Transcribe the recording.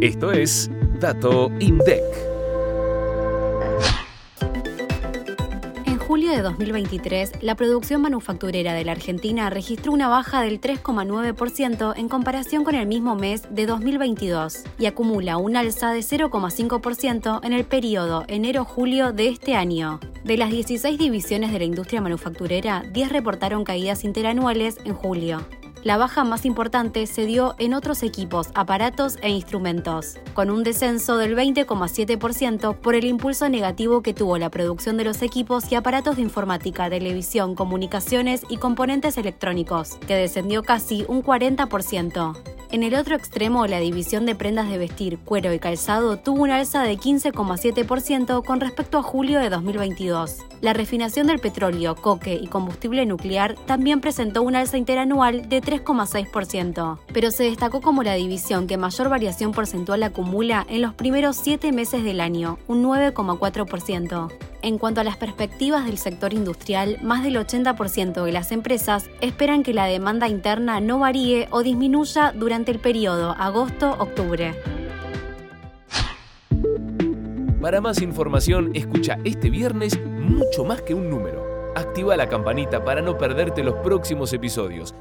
Esto es Dato INDEC. En julio de 2023, la producción manufacturera de la Argentina registró una baja del 3,9% en comparación con el mismo mes de 2022 y acumula un alza de 0,5% en el periodo enero-julio de este año. De las 16 divisiones de la industria manufacturera, 10 reportaron caídas interanuales en julio. La baja más importante se dio en otros equipos, aparatos e instrumentos, con un descenso del 20,7% por el impulso negativo que tuvo la producción de los equipos y aparatos de informática, televisión, comunicaciones y componentes electrónicos, que descendió casi un 40%. En el otro extremo, la división de prendas de vestir, cuero y calzado tuvo un alza de 15,7% con respecto a julio de 2022. La refinación del petróleo, coque y combustible nuclear también presentó un alza interanual de 3,6%, pero se destacó como la división que mayor variación porcentual acumula en los primeros siete meses del año, un 9,4%. En cuanto a las perspectivas del sector industrial, más del 80% de las empresas esperan que la demanda interna no varíe o disminuya durante el periodo agosto-octubre. Para más información, escucha este viernes mucho más que un número. Activa la campanita para no perderte los próximos episodios